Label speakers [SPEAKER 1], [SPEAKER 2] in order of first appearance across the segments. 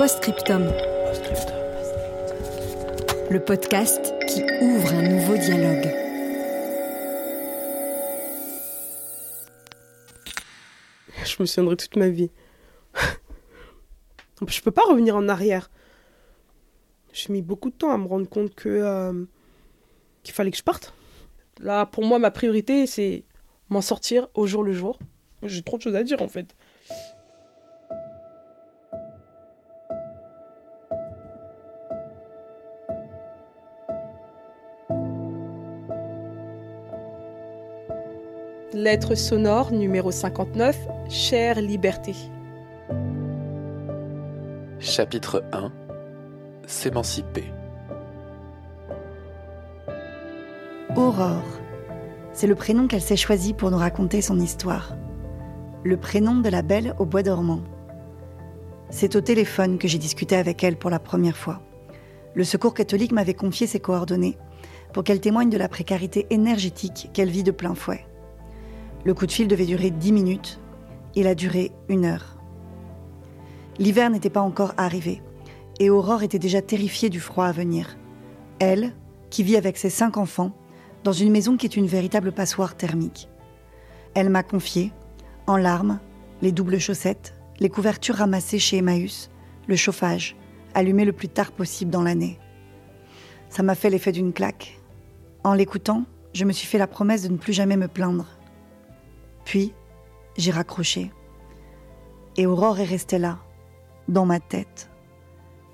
[SPEAKER 1] Postscriptum. Le podcast qui ouvre un nouveau dialogue.
[SPEAKER 2] Je me souviendrai toute ma vie. je peux pas revenir en arrière. J'ai mis beaucoup de temps à me rendre compte que euh, qu'il fallait que je parte. Là, pour moi, ma priorité, c'est m'en sortir au jour le jour. J'ai trop de choses à dire en fait. Lettre sonore numéro 59, Chère liberté.
[SPEAKER 3] Chapitre 1 S'émanciper.
[SPEAKER 4] Aurore. C'est le prénom qu'elle s'est choisi pour nous raconter son histoire. Le prénom de la belle au bois dormant. C'est au téléphone que j'ai discuté avec elle pour la première fois. Le Secours catholique m'avait confié ses coordonnées pour qu'elle témoigne de la précarité énergétique qu'elle vit de plein fouet. Le coup de fil devait durer 10 minutes. Il a duré une heure. L'hiver n'était pas encore arrivé et Aurore était déjà terrifiée du froid à venir. Elle, qui vit avec ses cinq enfants, dans une maison qui est une véritable passoire thermique. Elle m'a confié, en larmes, les doubles chaussettes, les couvertures ramassées chez Emmaüs, le chauffage, allumé le plus tard possible dans l'année. Ça m'a fait l'effet d'une claque. En l'écoutant, je me suis fait la promesse de ne plus jamais me plaindre. Puis, j'ai raccroché. Et Aurore est restée là, dans ma tête.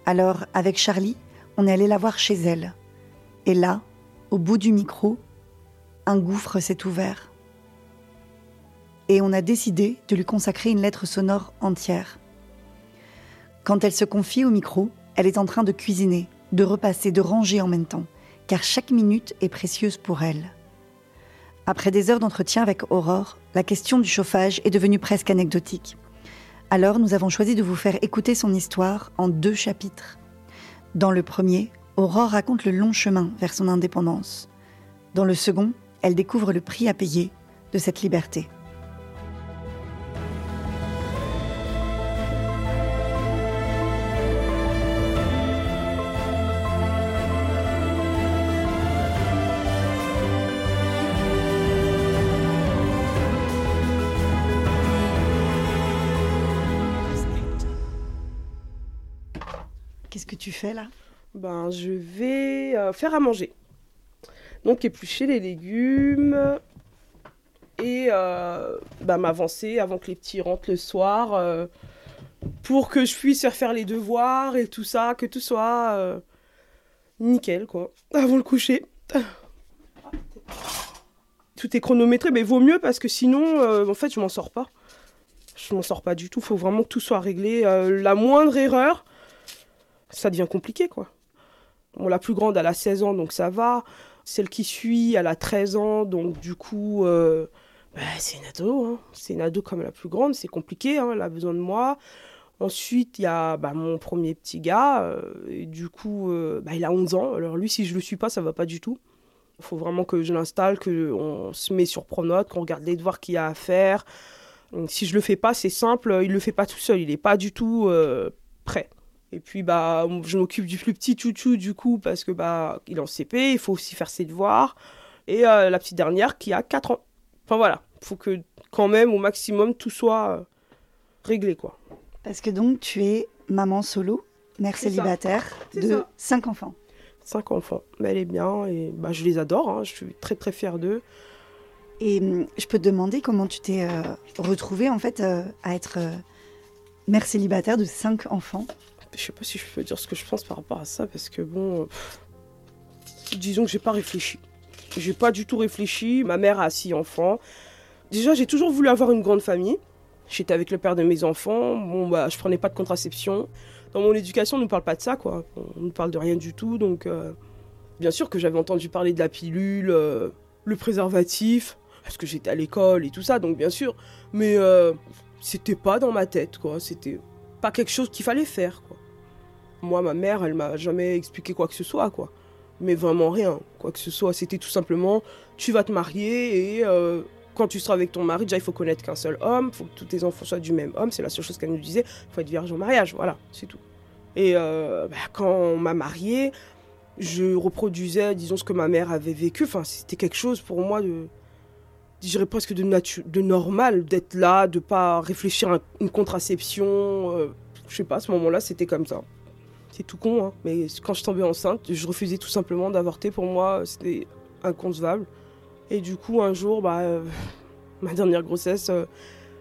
[SPEAKER 4] Alors, avec Charlie, on est allé la voir chez elle. Et là, au bout du micro, un gouffre s'est ouvert. Et on a décidé de lui consacrer une lettre sonore entière. Quand elle se confie au micro, elle est en train de cuisiner, de repasser, de ranger en même temps, car chaque minute est précieuse pour elle. Après des heures d'entretien avec Aurore, la question du chauffage est devenue presque anecdotique. Alors nous avons choisi de vous faire écouter son histoire en deux chapitres. Dans le premier, Aurore raconte le long chemin vers son indépendance. Dans le second, elle découvre le prix à payer de cette liberté.
[SPEAKER 2] Ben, je vais euh, faire à manger. Donc éplucher les légumes et euh, ben, m'avancer avant que les petits rentrent le soir euh, pour que je puisse faire les devoirs et tout ça, que tout soit nickel quoi, avant le coucher. Tout est chronométré, mais vaut mieux parce que sinon, en fait, je m'en sors pas. Je m'en sors pas du tout. Faut vraiment que tout soit réglé. La moindre erreur, ça devient compliqué, quoi. La plus grande, elle a 16 ans, donc ça va. Celle qui suit, elle a 13 ans, donc du coup, euh, bah, c'est une ado. hein. C'est une ado comme la plus grande, c'est compliqué, hein, elle a besoin de moi. Ensuite, il y a bah, mon premier petit gars, euh, et du coup, euh, bah, il a 11 ans. Alors lui, si je le suis pas, ça va pas du tout. Il faut vraiment que je l'installe, qu'on se met sur Pronote, qu'on regarde les devoirs qu'il y a à faire. Si je le fais pas, c'est simple, il le fait pas tout seul, il est pas du tout euh, prêt. Et puis bah je m'occupe du plus petit chouchou du coup parce que bah il est en CP, il faut aussi faire ses devoirs et euh, la petite dernière qui a 4 ans. Enfin voilà, faut que quand même au maximum tout soit euh, réglé quoi.
[SPEAKER 4] Parce que donc tu es maman solo, mère célibataire de
[SPEAKER 2] ça.
[SPEAKER 4] cinq enfants.
[SPEAKER 2] Cinq enfants, mais elle est bien et bah je les adore, hein, je suis très très fière d'eux.
[SPEAKER 4] Et hum, je peux te demander comment tu t'es euh, retrouvée en fait à être mère célibataire de cinq enfants?
[SPEAKER 2] Je sais pas si je peux dire ce que je pense par rapport à ça parce que bon, euh, disons que j'ai pas réfléchi. J'ai pas du tout réfléchi. Ma mère a six enfants. Déjà, j'ai toujours voulu avoir une grande famille. J'étais avec le père de mes enfants. Bon, bah, je prenais pas de contraception. Dans mon éducation, on ne parle pas de ça, quoi. On ne parle de rien du tout. Donc, euh, bien sûr que j'avais entendu parler de la pilule, euh, le préservatif, parce que j'étais à l'école et tout ça, donc bien sûr. Mais euh, c'était pas dans ma tête, quoi. C'était pas quelque chose qu'il fallait faire, quoi. Moi, ma mère, elle m'a jamais expliqué quoi que ce soit, quoi. Mais vraiment rien, quoi que ce soit. C'était tout simplement, tu vas te marier et euh, quand tu seras avec ton mari, déjà, il faut connaître qu'un seul homme, il faut que tous tes enfants soient du même homme. C'est la seule chose qu'elle nous disait. Il faut être vierge au mariage, voilà, c'est tout. Et euh, bah, quand on m'a mariée, je reproduisais, disons, ce que ma mère avait vécu. Enfin, c'était quelque chose pour moi de, dirais presque de, de normal, d'être là, de pas réfléchir à une contraception. euh, je sais pas, à ce moment-là, c'était comme ça. C'est tout con, hein. mais quand je tombais enceinte, je refusais tout simplement d'avorter. Pour moi, c'était inconcevable. Et du coup, un jour, bah, euh, ma dernière grossesse, euh,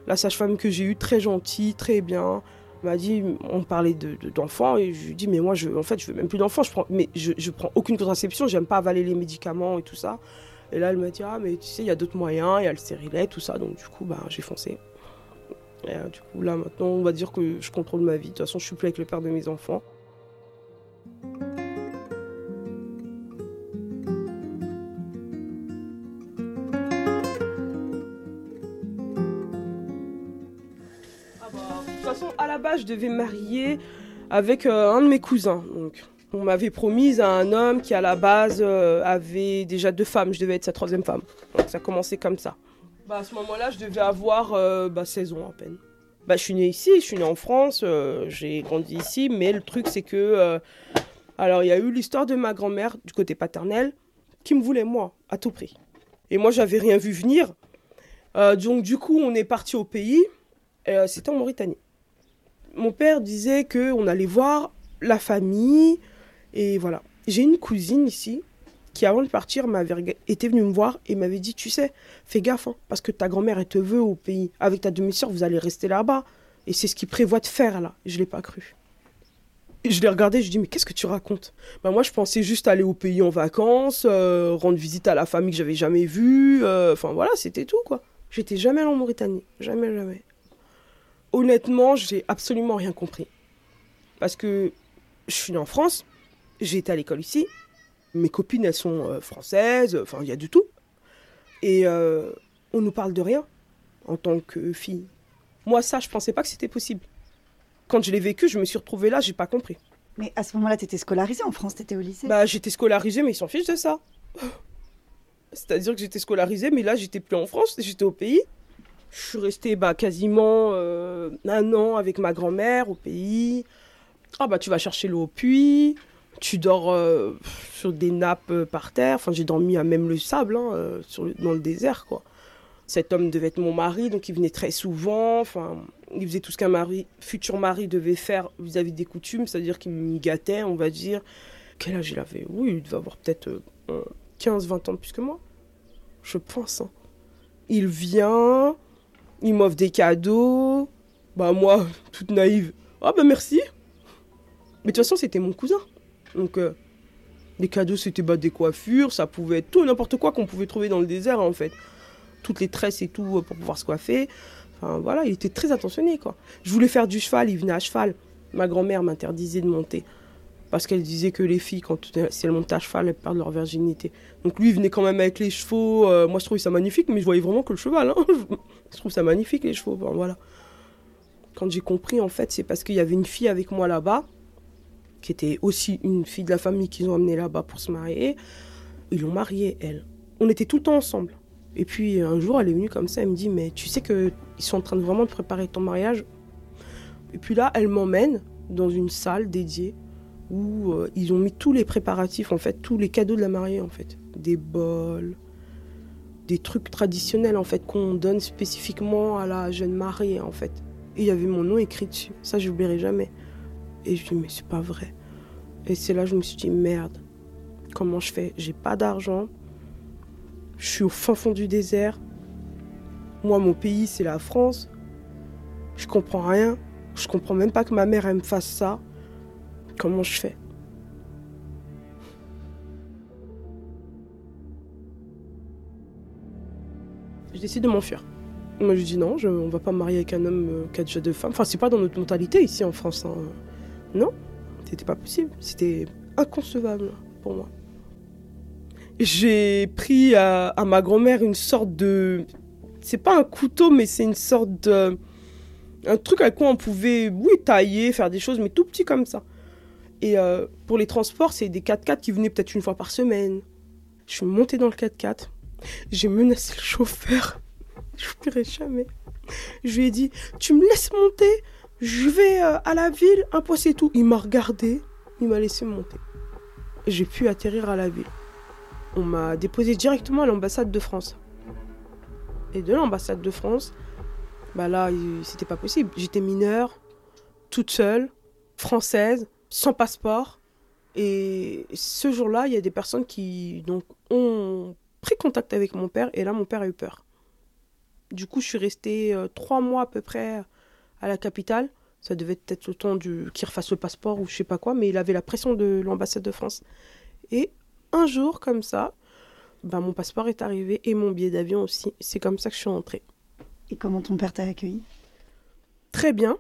[SPEAKER 2] la sage-femme que j'ai eue, très gentille, très bien, m'a dit, on parlait de- de- d'enfants, et je lui dit, mais moi, je, en fait, je veux même plus d'enfants, je prends, mais je, je prends aucune contraception, j'aime pas avaler les médicaments et tout ça. Et là, elle m'a dit, ah, mais tu sais, il y a d'autres moyens, il y a le stérilet, tout ça, donc du coup, bah, j'ai foncé. Et, euh, du coup, là, maintenant, on va dire que je contrôle ma vie. De toute façon, je suis plus avec le père de mes enfants. Ah bah, de toute façon, à la base, je devais marier avec euh, un de mes cousins. Donc, on m'avait promise à un homme qui, à la base, euh, avait déjà deux femmes. Je devais être sa troisième femme. Donc, ça commençait comme ça. Bah, à ce moment-là, je devais avoir euh, bah, 16 ans à peine. Bah, je suis née ici, je suis née en France, euh, j'ai grandi ici, mais le truc, c'est que. alors, il y a eu l'histoire de ma grand-mère, du côté paternel, qui me voulait, moi, à tout prix. Et moi, j'avais rien vu venir. Donc, du coup, on est parti au pays. C'était en Mauritanie. Mon père disait qu'on allait voir la famille. Et voilà. J'ai une cousine ici qui, avant de partir, m'avait était venue me voir et m'avait dit Tu sais, fais gaffe, hein, parce que ta grand-mère, elle te veut au pays. Avec ta demi-sœur, vous allez rester là-bas. Et c'est ce qu'il prévoit de faire là. Je l'ai pas cru. Et je l'ai regardé, je lui dit Mais qu'est-ce que tu racontes? Bah, Moi, je pensais juste aller au pays en vacances, euh, rendre visite à la famille que j'avais jamais vue. euh, Enfin, voilà, c'était tout, quoi. J'étais jamais allée en Mauritanie. Jamais, jamais. Honnêtement, j'ai absolument rien compris. Parce que je suis née en France, j'ai été à l'école ici, mes copines, elles sont euh, françaises, enfin, il y a du tout. Et euh, on nous parle de rien en tant que fille. Moi, ça, je pensais pas que c'était possible. Quand je l'ai vécu, je me suis retrouvée là, j'ai pas compris.
[SPEAKER 4] Mais à ce moment-là, t'étais scolarisée en France, t'étais au lycée?
[SPEAKER 2] Bah, j'étais scolarisée, mais ils s'en fichent de ça. C'est-à-dire que j'étais scolarisée, mais là, j'étais plus en France, j'étais au pays. Je suis restée bah, quasiment euh, un an avec ma grand-mère au pays. Ah bah tu vas chercher l'eau au puits, tu dors euh, sur des nappes euh, par terre. Enfin, j'ai dormi à même le sable, hein, euh, dans le désert, quoi. Cet homme devait être mon mari, donc il venait très souvent. Enfin, il faisait tout ce qu'un mari, futur mari devait faire vis-à-vis des coutumes, c'est-à-dire qu'il me gâtait, on va dire. Quel âge il avait? Oui, il devait avoir peut-être euh, 15-20 ans de plus que moi. Je pense. hein. Il vient, il m'offre des cadeaux. Bah moi, toute naïve. Ah bah merci. Mais de toute façon, c'était mon cousin. Donc, euh, les cadeaux, c'était bah, des coiffures, ça pouvait être tout, n'importe quoi qu'on pouvait trouver dans le désert, en fait. Toutes les tresses et tout euh, pour pouvoir se coiffer. Enfin, voilà, il était très attentionné, quoi. Je voulais faire du cheval, il venait à cheval. Ma grand-mère m'interdisait de monter. Parce qu'elle disait que les filles, quand si elles montent à cheval, elles perdent leur virginité. Donc lui, il venait quand même avec les chevaux. euh, moi, je trouvais ça magnifique, mais je voyais vraiment que le cheval. hein. Je trouve ça magnifique, les chevaux. Enfin, voilà. Quand j'ai compris, en fait, c'est parce qu'il y avait une fille avec moi là-bas, qui était aussi une fille de la famille qu'ils ont amenée là-bas pour se marier. Ils l'ont mariée, elle. On était tout le temps ensemble. Et puis un jour, elle est venue comme ça, elle me dit, mais tu sais qu'ils sont en train de vraiment de préparer ton mariage? Et puis là, elle m'emmène dans une salle dédiée où euh, ils ont mis tous les préparatifs, en fait, tous les cadeaux de la mariée, en fait. Des bols, des trucs traditionnels, en fait, qu'on donne spécifiquement à la jeune mariée, en fait. Et il y avait mon nom écrit dessus. Ça, je n'oublierai jamais. Et je dis, mais c'est pas vrai. Et c'est là que je me suis dit, merde, comment je fais? J'ai pas d'argent. Je suis au fin fond du désert. Moi, mon pays, c'est la France. Je comprends rien. Je comprends même pas que ma mère, elle me fasse ça. Comment je fais? J'ai décidé de m'enfuir. Moi, je dis non, je, on va pas me marier avec un homme euh, qui a déjà deux femmes. Enfin, c'est pas dans notre mentalité ici en France. hein. Non, c'était pas possible. C'était inconcevable pour moi. J'ai pris à, ma grand-mère une sorte de. C'est pas un couteau, mais c'est une sorte de. Un truc avec quoi on pouvait, oui, tailler, faire des choses, mais tout petit comme ça. Et euh, pour les transports, c'est des 4x4 qui venaient peut-être une fois par semaine. Je suis montée dans le 4x4. J'ai menacé le chauffeur. Je n'oublierai jamais. Je lui ai dit Tu me laisses monter Je vais euh, à la ville, un point c'est tout. Il m'a regardé, il m'a laissé monter. J'ai pu atterrir à la ville. On m'a déposé directement à l'ambassade de France. Et de l'ambassade de France, bah là, c'était pas possible. J'étais mineure, toute seule, française, sans passeport. Et ce jour-là, il y a des personnes qui donc, ont pris contact avec mon père. Et là, mon père a eu peur. Du coup, je suis restée euh, trois mois à peu près à la capitale. Ça devait être le temps du... qu'il refasse le passeport ou je sais pas quoi, mais il avait la pression de l'ambassade de France. Et un jour, comme ça, bah, mon passeport est arrivé et mon billet d'avion aussi. C'est comme ça que je suis rentrée.
[SPEAKER 4] Et comment ton père t'a accueilli
[SPEAKER 2] Très bien.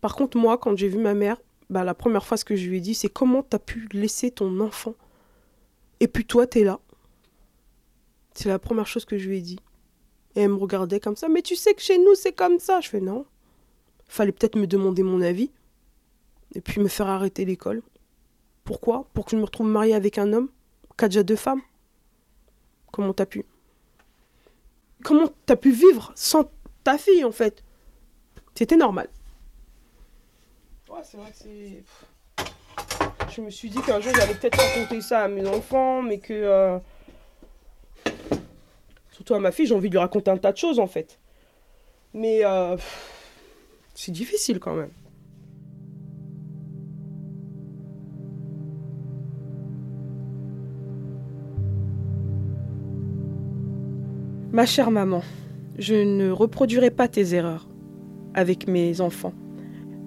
[SPEAKER 2] Par contre, moi, quand j'ai vu ma mère, bah, la première fois, ce que je lui ai dit, c'est comment t'as pu laisser ton enfant? Et puis toi, t'es là. C'est la première chose que je lui ai dit. Et elle me regardait comme ça. Mais tu sais que chez nous, c'est comme ça. Je fais non. Fallait peut-être me demander mon avis. Et puis me faire arrêter l'école. Pourquoi? Pour que je me retrouve mariée avec un homme? Qui a déjà deux femmes? Comment t'as pu? Comment t'as pu vivre sans ta fille, en fait? C'était normal. Ouais, c'est vrai que c'est. Je me suis dit qu'un jour j'allais peut-être raconter ça à mes enfants, mais que. euh, Surtout à ma fille, j'ai envie de lui raconter un tas de choses en fait. Mais. euh, C'est difficile quand même. Ma chère maman, je ne reproduirai pas tes erreurs avec mes enfants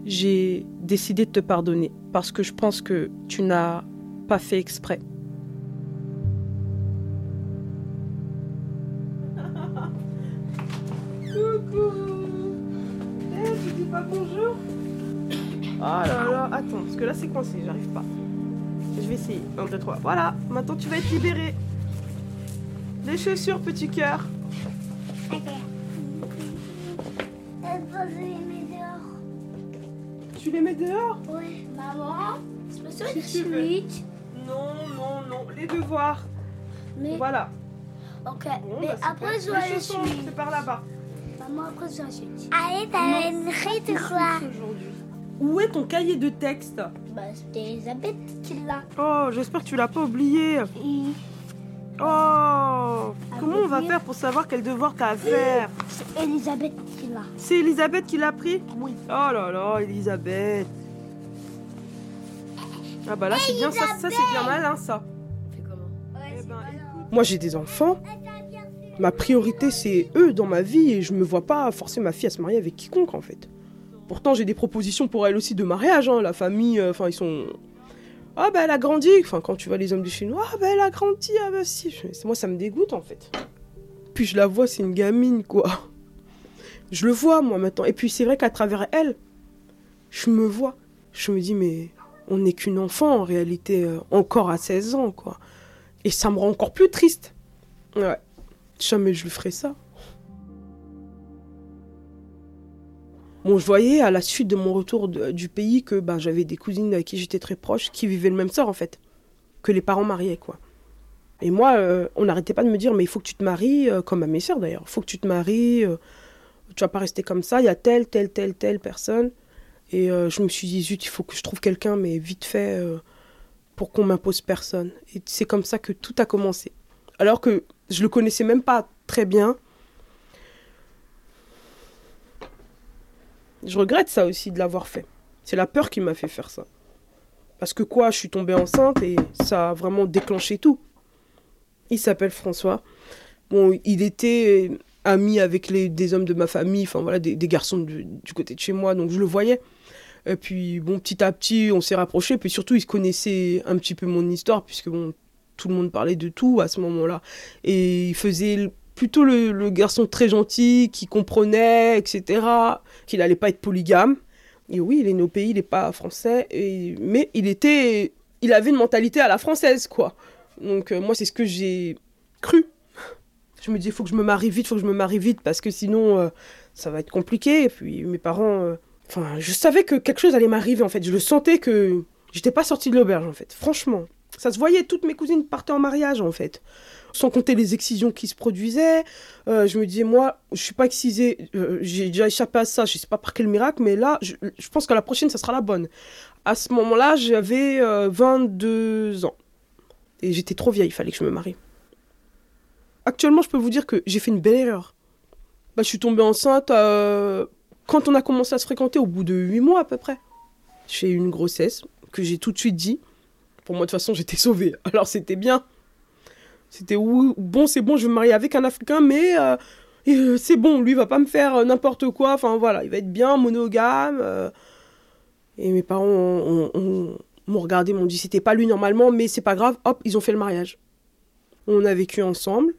[SPEAKER 2] j'ai décidé de te pardonner parce que je pense que tu n'as pas fait exprès. Oh là là, attends, parce que là c'est coincé, j'arrive pas. Je vais essayer. 1, 2, 3. Voilà, maintenant tu vas être libéré. Les chaussures, petit cœur. Tu les mets dehors?
[SPEAKER 5] Oui, maman, je me souviens
[SPEAKER 2] Si
[SPEAKER 5] de
[SPEAKER 2] tu veux. Non, non, non. Les devoirs.
[SPEAKER 5] Mais,
[SPEAKER 2] Voilà.
[SPEAKER 5] ok,
[SPEAKER 2] Bon,
[SPEAKER 5] mais
[SPEAKER 2] bah,
[SPEAKER 5] après je suite.
[SPEAKER 2] c'est par là-bas.
[SPEAKER 5] Maman, après je suite. Allez, t'as une rite ou quoi
[SPEAKER 2] Aujourd'hui. Où est ton cahier de texte
[SPEAKER 5] Bah, c'était Elisabeth qui l'a.
[SPEAKER 2] Oh, j'espère que tu l'as pas oublié.
[SPEAKER 5] Et
[SPEAKER 2] Oh Comment on va faire pour savoir quel devoir t'as à faire
[SPEAKER 5] C'est Elisabeth qui l'a.
[SPEAKER 2] C'est Elisabeth qui l'a pris
[SPEAKER 5] Oui.
[SPEAKER 2] Oh là là, Elisabeth. Ah bah là, c'est bien ça, ça c'est bien malin ça. Eh ben, Moi j'ai des enfants. Ma priorité c'est eux dans ma vie et je me vois pas forcer ma fille à se marier avec quiconque en fait. Pourtant j'ai des propositions pour elle aussi de mariage. hein. La famille, euh, enfin ils sont. Ah bah elle a grandi. Enfin quand tu vois les hommes du chinois, ah bah elle a grandi. Ah bah si. Moi ça me dégoûte en fait. Puis je la vois, c'est une gamine quoi. Je le vois moi maintenant. Et puis c'est vrai qu'à travers elle, je me vois. Je me dis mais on n'est qu'une enfant en réalité, euh, encore à 16 ans quoi. Et ça me rend encore plus triste. Ouais. Jamais je lui ferai ça. Bon, je voyais à la suite de mon retour du pays que ben, j'avais des cousines avec qui j'étais très proche qui vivaient le même sort en fait. Que les parents mariaient quoi. Et moi, euh, on n'arrêtait pas de me dire mais il faut que tu te maries, euh, comme à mes sœurs d'ailleurs, il faut que tu te maries, euh, tu vas pas rester comme ça, il y a telle, telle, telle, telle personne. Et euh, je me suis dit zut, il faut que je trouve quelqu'un, mais vite fait, pour qu'on m'impose personne. Et c'est comme ça que tout a commencé. Alors que je le connaissais même pas très bien. Je regrette ça aussi de l'avoir fait. C'est la peur qui m'a fait faire ça. Parce que quoi, je suis tombée enceinte et ça a vraiment déclenché tout. Il s'appelle François. Bon, il était ami avec les, des hommes de ma famille, enfin voilà, des, garçons du, du côté de chez moi, donc je le voyais. Et puis bon, petit à petit, on s'est rapprochés, puis surtout, il connaissait un petit peu mon histoire, puisque bon, tout le monde parlait de tout à ce moment-là. Et il faisait plutôt le, garçon très gentil qui comprenait, etc. Qu'il allait pas être polygame. Et oui, il est au pays, il n'est pas français, et... mais il était, il avait une mentalité à la française, quoi. Donc euh, moi, c'est ce que j'ai cru. Je me dis, il faut que je me marie vite, il faut que je me marie vite, parce que sinon, euh, ça va être compliqué. Et puis mes parents, euh, enfin, je savais que quelque chose allait m'arriver, en fait. Je le sentais que j'étais pas sortie de l'auberge, en fait. Franchement, ça se voyait. Toutes mes cousines partaient en mariage, en fait sans compter les excisions qui se produisaient. Euh, je me disais, moi, je suis pas excisée, euh, j'ai déjà échappé à ça, je sais pas par quel miracle, mais là, je, pense que la prochaine, ça sera la bonne. À ce moment-là, j'avais euh, 22 ans. Et j'étais trop vieille, il fallait que je me marie. Actuellement, je peux vous dire que j'ai fait une belle erreur. Bah, je suis tombée enceinte euh, quand on a commencé à se fréquenter, au bout de 8 mois à peu près. J'ai eu une grossesse que j'ai tout de suite dit. Pour moi, de toute façon, j'étais sauvée. Alors, c'était bien. C'était bon, c'est bon, je vais me marier avec un Africain, mais euh, euh, c'est bon, lui il va pas me faire euh, n'importe quoi. Enfin voilà, il va être bien monogame. Et mes parents ont- ont- ont- m'ont regardé, m'ont dit c'était pas lui normalement, mais c'est pas grave. Hop, ils ont fait le mariage. On a vécu ensemble,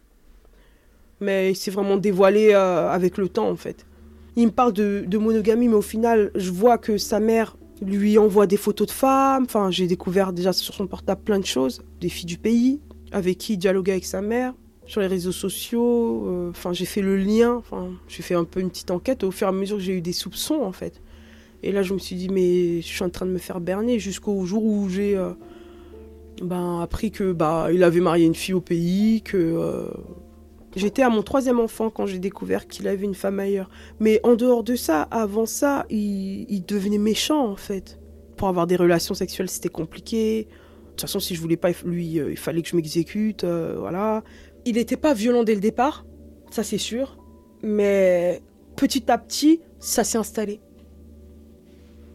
[SPEAKER 2] mais il s'est vraiment dévoilé avec le temps en fait. Il me parle de, de monogamie, mais au final, je vois que sa mère lui envoie des photos de femmes. Enfin, j'ai découvert déjà sur son portable plein de choses, des filles du pays, avec qui il dialoguait avec sa mère, sur les réseaux sociaux. euh, Enfin, j'ai fait le lien. Enfin, j'ai fait un peu une petite enquête au fur et à mesure j'ai eu des soupçons en fait. Et là, je me suis dit, mais je suis en train de me faire berner jusqu'au jour où j'ai euh, ben, appris que bah, il avait marié une fille au pays, que euh, j'étais à mon troisième enfant quand j'ai découvert qu'il avait une femme ailleurs. Mais en dehors de ça, avant ça, il devenait méchant en fait. Pour avoir des relations sexuelles, c'était compliqué. De toute façon, si je voulais pas, lui, euh, il fallait que je m'exécute, euh, voilà. Il n'était pas violent dès le départ, ça c'est sûr. Mais petit à petit, ça s'est installé.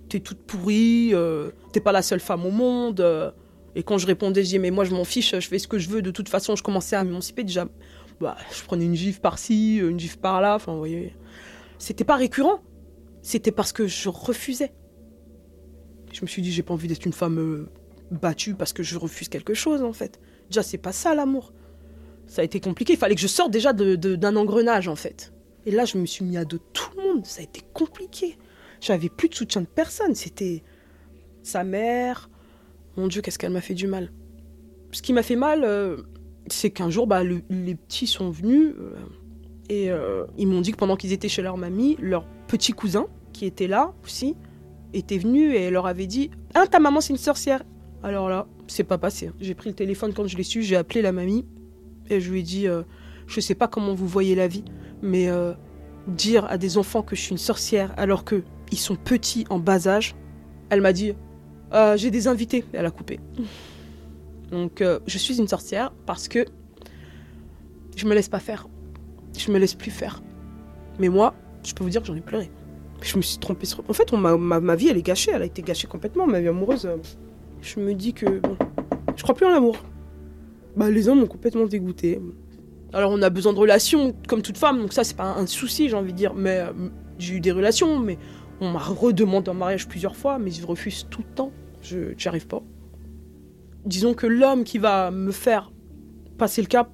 [SPEAKER 2] T'es toute pourrie, euh, t'es pas la seule femme au monde. et quand je répondais, je disais, mais moi je m'en fiche, je fais ce que je veux. De toute façon, je commençais à m'émanciper déjà. Bah, je prenais une gifle par-ci, une gifle par-là, enfin, vous voyez. C'était pas récurrent. C'était parce que je refusais. Je me suis dit, j'ai pas envie d'être une femme battue parce que je refuse quelque chose, en fait. Déjà, c'est pas ça l'amour. Ça a été compliqué. Il fallait que je sorte déjà de- de- d'un engrenage, en fait. Et là, je me suis mis à dos tout le monde. Ça a été compliqué. J'avais plus de soutien de personne. C'était sa mère. Mon Dieu, qu'est-ce qu'elle m'a fait du mal. Ce qui m'a fait mal, euh, c'est qu'un jour, bah, le- les petits sont venus euh, et euh, ils m'ont dit que pendant qu'ils étaient chez leur mamie, leur petit cousin, qui était là aussi, était venu et leur avait dit Ah, ta maman, c'est une sorcière. Alors là, c'est pas passé. J'ai pris le téléphone quand je l'ai su, j'ai appelé la mamie et je lui ai dit euh, Je sais pas comment vous voyez la vie, mais euh, dire à des enfants que je suis une sorcière alors que ils sont petits en bas âge, elle m'a dit Euh, J'ai des invités. Elle a coupé. Donc, euh, je suis une sorcière parce que je me laisse pas faire. Je me laisse plus faire. Mais moi, je peux vous dire que j'en ai pleuré. Je me suis trompée sur. En fait, m'a- ma, ma vie, elle est gâchée. Elle a été gâchée complètement. Ma vie amoureuse. Je me dis que. Bon, je crois plus en l'amour. Bah, les hommes m'ont complètement dégoûté. Alors, on a besoin de relations, comme toute femme. Donc, ça, c'est pas un souci, j'ai envie de dire. Mais euh, j'ai eu des relations, mais on m'a redemandé en mariage plusieurs fois. Mais je refuse tout le temps. Je n'y arrive pas. Disons que l'homme qui va me faire passer le cap,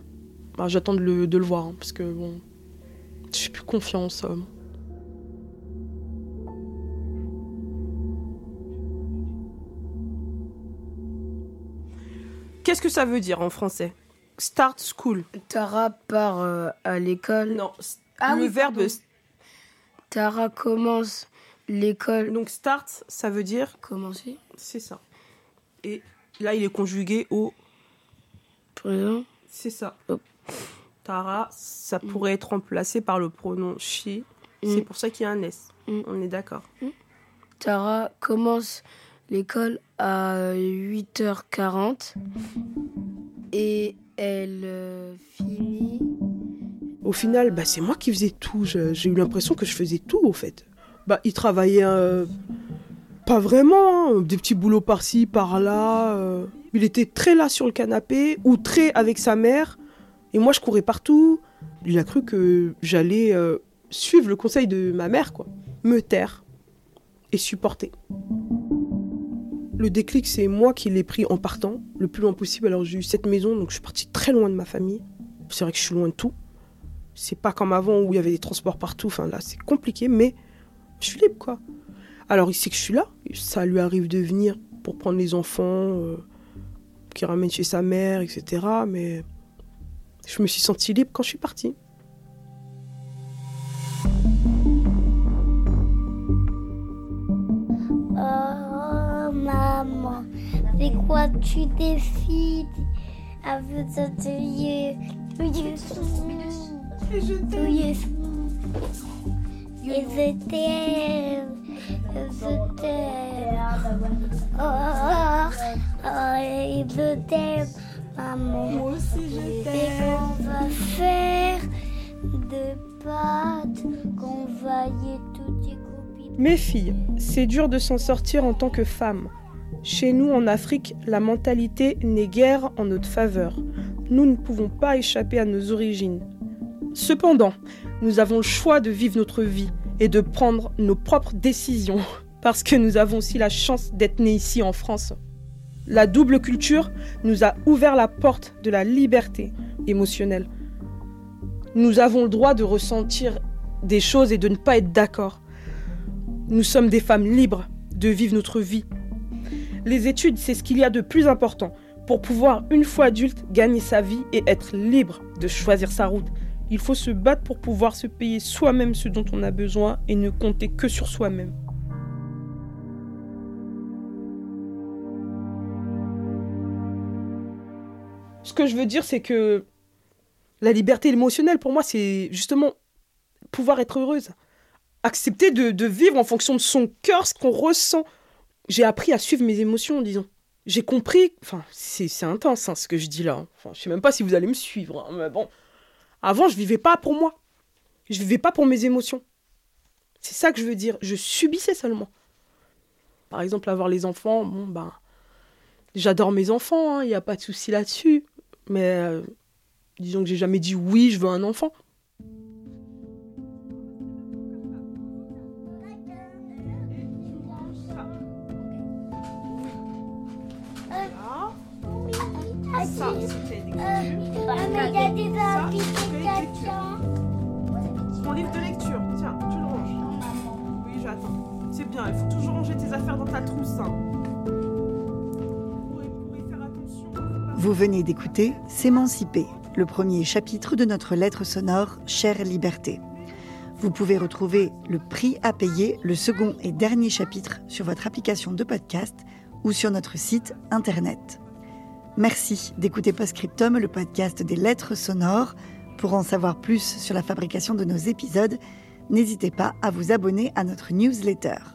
[SPEAKER 2] bah, j'attends de le, de le voir. hein, parce que, bon. J'ai plus confiance. euh. Qu'est-ce que ça veut dire en français? Start school.
[SPEAKER 6] Tara part euh, à l'école.
[SPEAKER 2] Non,
[SPEAKER 6] Ah
[SPEAKER 2] le
[SPEAKER 6] oui,
[SPEAKER 2] verbe.
[SPEAKER 6] pardon. Tara commence l'école.
[SPEAKER 2] Donc start, ça veut dire.
[SPEAKER 6] Commencer.
[SPEAKER 2] C'est ça. Et là, il est conjugué au.
[SPEAKER 6] Présent.
[SPEAKER 2] C'est ça. Tara, ça pourrait être remplacé par le pronom she.
[SPEAKER 6] Mm.
[SPEAKER 2] C'est pour ça qu'il y a un S.
[SPEAKER 6] Mm.
[SPEAKER 2] On est d'accord.
[SPEAKER 6] Tara commence l'école à 8h40 et elle euh, finit.
[SPEAKER 2] Au final, bah, c'est moi qui faisais tout. J'ai eu l'impression que je faisais tout, au fait. Bah, il travaillait euh, pas vraiment, hein, des petits boulots par-ci, par-là. euh. Il était très là sur le canapé ou très avec sa mère. Et moi, je courais partout. Il a cru que j'allais euh, suivre le conseil de ma mère, quoi. Me taire et supporter. Le déclic, c'est moi qui l'ai pris en partant le plus loin possible. Alors, j'ai eu cette maison, donc je suis partie très loin de ma famille. C'est vrai que je suis loin de tout. C'est pas comme avant où il y avait des transports partout. Enfin là, c'est compliqué, mais je suis libre, quoi. Alors il sait que je suis là. Ça lui arrive de venir pour prendre les enfants, euh, qui ramène chez sa mère, etc. Mais je me suis sentie libre quand je suis partie.
[SPEAKER 5] C'est quoi tu défiles avec cette yeux Et je t'aime. Et je t'aime. Et je t'aime. Oh, oh, et je t'aime, maman. Moi aussi je t'aime. Et qu'on va faire de pâtes, qu'on va y toutes les copines.
[SPEAKER 2] Mes filles, c'est dur de s'en sortir en tant que femme. Chez nous, en Afrique, la mentalité n'est guère en notre faveur. Nous ne pouvons pas échapper à nos origines. Cependant, nous avons le choix de vivre notre vie et de prendre nos propres décisions, parce que nous avons aussi la chance d'être nés ici en France. La double culture nous a ouvert la porte de la liberté émotionnelle. Nous avons le droit de ressentir des choses et de ne pas être d'accord. Nous sommes des femmes libres de vivre notre vie. Les études, c'est ce qu'il y a de plus important pour pouvoir, une fois adulte, gagner sa vie et être libre de choisir sa route. Il faut se battre pour pouvoir se payer soi-même ce dont on a besoin et ne compter que sur soi-même. Ce que je veux dire, c'est que la liberté émotionnelle, pour moi, c'est justement pouvoir être heureuse. Accepter de, vivre en fonction de son cœur, ce qu'on ressent. J'ai appris à suivre mes émotions, disons. J'ai compris, enfin, c'est intense hein, ce que je dis là. Enfin, je sais même pas si vous allez me suivre, hein, mais bon. Avant, je vivais pas pour moi. Je vivais pas pour mes émotions. C'est ça que je veux dire. Je subissais seulement. Par exemple, avoir les enfants, bon, ben. J'adore mes enfants, il n'y a pas de souci là-dessus. Mais euh, disons que j'ai jamais dit oui, je veux un enfant. Ça, c'était des
[SPEAKER 5] Ah, mais il y a des invitations.
[SPEAKER 2] Mon livre de lecture, tiens, tu le ranges. Oui, j'attends. C'est bien, il faut toujours ranger tes affaires dans ta trousse. hein.
[SPEAKER 4] Vous venez d'écouter S'émanciper, le premier chapitre de notre lettre sonore Chère Liberté. Vous pouvez retrouver le prix à payer, le second et dernier chapitre sur votre application de podcast ou sur notre site internet. Merci d'écouter Postscriptum, le podcast des lettres sonores. Pour en savoir plus sur la fabrication de nos épisodes, n'hésitez pas à vous abonner à notre newsletter.